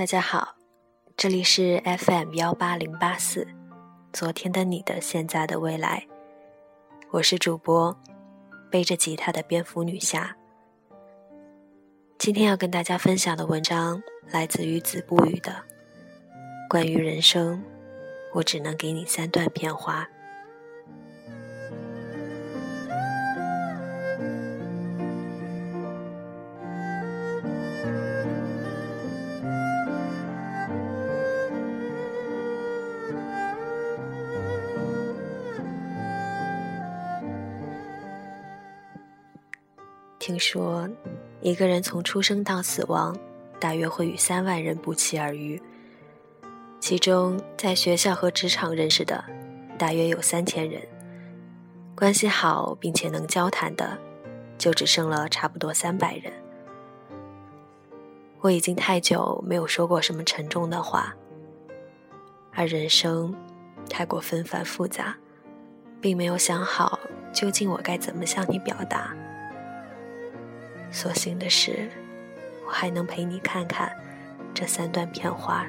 大家好，这里是 FM 幺八零八四，昨天的你的现在的未来，我是主播背着吉他的蝙蝠女侠。今天要跟大家分享的文章来自于子不语的关于人生，我只能给你三段片花。听说，一个人从出生到死亡，大约会与三万人不期而遇。其中，在学校和职场认识的，大约有三千人；关系好并且能交谈的，就只剩了差不多三百人。我已经太久没有说过什么沉重的话，而人生太过纷繁复杂，并没有想好究竟我该怎么向你表达。所幸的是，我还能陪你看看这三段片花。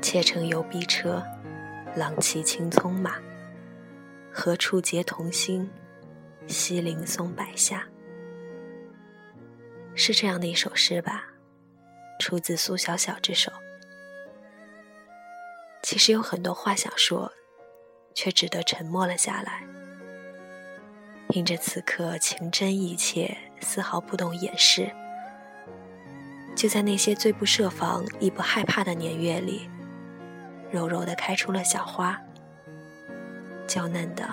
妾乘游碧车，郎骑青葱马。何处结同心？西陵松柏下。是这样的一首诗吧，出自苏小小之手。其实有很多话想说，却只得沉默了下来。凭着此刻情真意切，丝毫不动掩饰。就在那些最不设防、亦不害怕的年月里，柔柔的开出了小花，娇嫩的，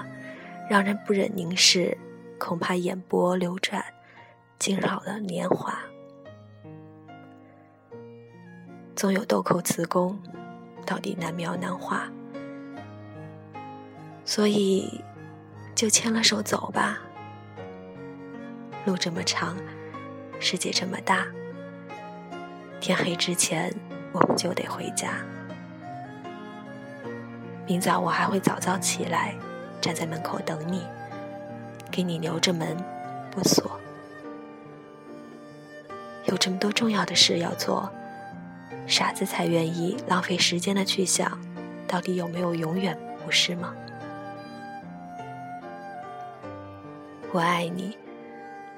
让人不忍凝视，恐怕眼波流转，惊扰了年华。总有豆蔻词工，到底难描难画，所以。就牵了手走吧。路这么长，世界这么大，天黑之前我们就得回家。明早我还会早早起来，站在门口等你，给你留着门不锁。有这么多重要的事要做，傻子才愿意浪费时间的去想，到底有没有永远，不是吗？我爱你，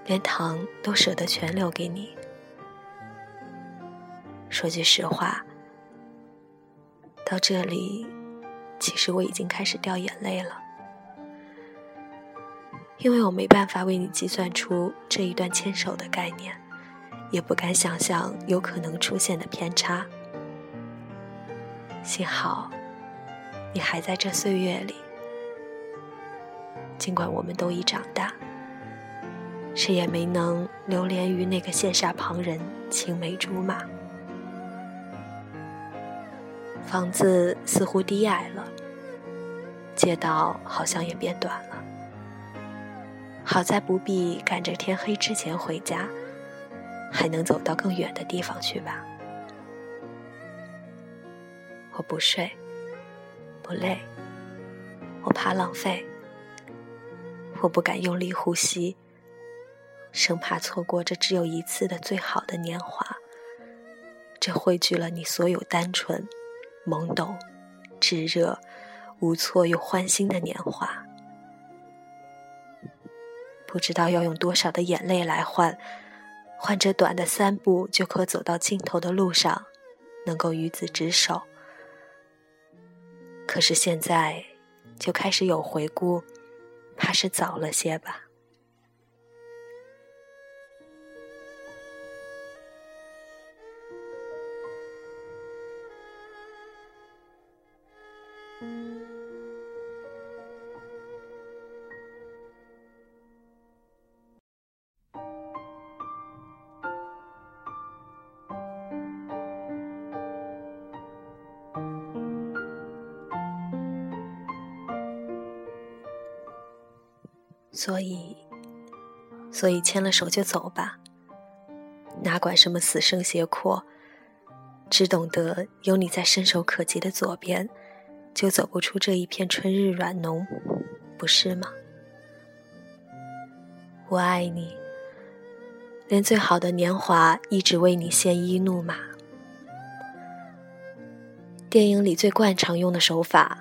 连糖都舍得全留给你。说句实话，到这里，其实我已经开始掉眼泪了，因为我没办法为你计算出这一段牵手的概念，也不敢想象有可能出现的偏差。幸好，你还在这岁月里。尽管我们都已长大，谁也没能流连于那个羡煞旁人、青梅竹马。房子似乎低矮了，街道好像也变短了。好在不必赶着天黑之前回家，还能走到更远的地方去吧。我不睡，不累，我怕浪费。我不敢用力呼吸，生怕错过这只有一次的最好的年华。这汇聚了你所有单纯、懵懂、炙热、无措又欢欣的年华。不知道要用多少的眼泪来换，换这短的三步就可走到尽头的路上，能够与子执手。可是现在，就开始有回顾。还是早了些吧。所以，所以牵了手就走吧，哪管什么死生胁迫，只懂得有你在伸手可及的左边，就走不出这一片春日软浓，不是吗？我爱你，连最好的年华亦只为你鲜衣怒马。电影里最惯常用的手法，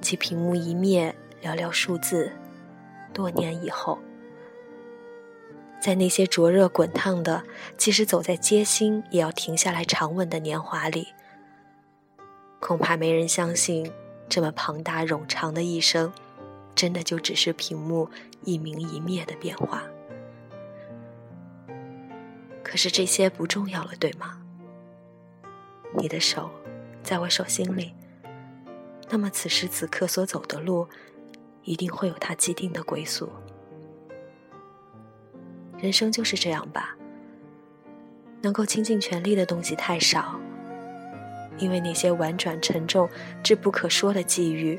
即屏幕一灭，寥寥数字，多年以后，在那些灼热滚烫的，即使走在街心也要停下来长吻的年华里，恐怕没人相信，这么庞大冗长的一生，真的就只是屏幕一明一灭的变化。可是这些不重要了，对吗？你的手在我手心里，那么此时此刻所走的路，一定会有它既定的归宿。人生就是这样吧，能够倾尽全力的东西太少，因为那些婉转沉重、至不可说的际遇，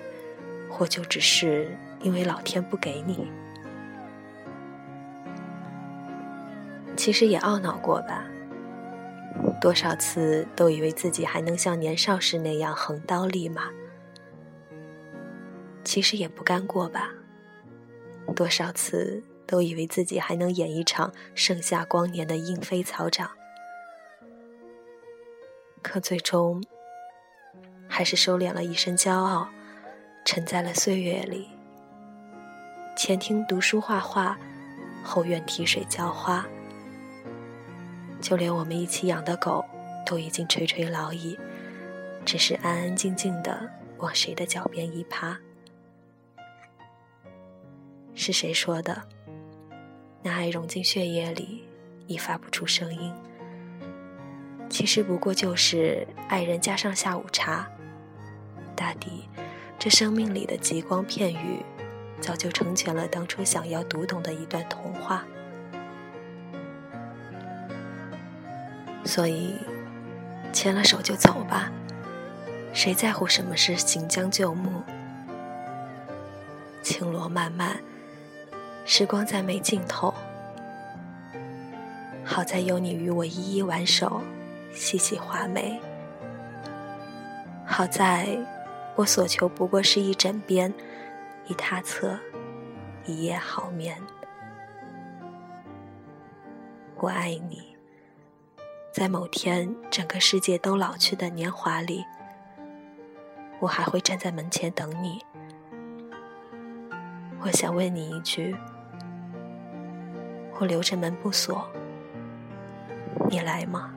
或就只是因为老天不给你。其实也懊恼过吧，多少次都以为自己还能像年少时那样横刀立马。其实也不甘过吧，多少次都以为自己还能演一场盛夏光年的莺飞草长。可最终，还是收敛了一身骄傲，沉在了岁月里。前厅读书画画，后院提水浇花。就连我们一起养的狗，都已经垂垂老矣，只是安安静静的往谁的脚边一趴。是谁说的？那爱融进血液里，已发不出声音。其实不过就是爱人加上下午茶。大抵，这生命里的极光片语，早就成全了当初想要读懂的一段童话。所以，牵了手就走吧。谁在乎什么是行将就木？青罗漫漫，时光再没尽头。好在有你与我一一挽手，细细画眉。好在，我所求不过是一枕边，一他侧，一夜好眠。我爱你。在某天，整个世界都老去的年华里，我还会站在门前等你。我想问你一句：我留着门不锁，你来吗？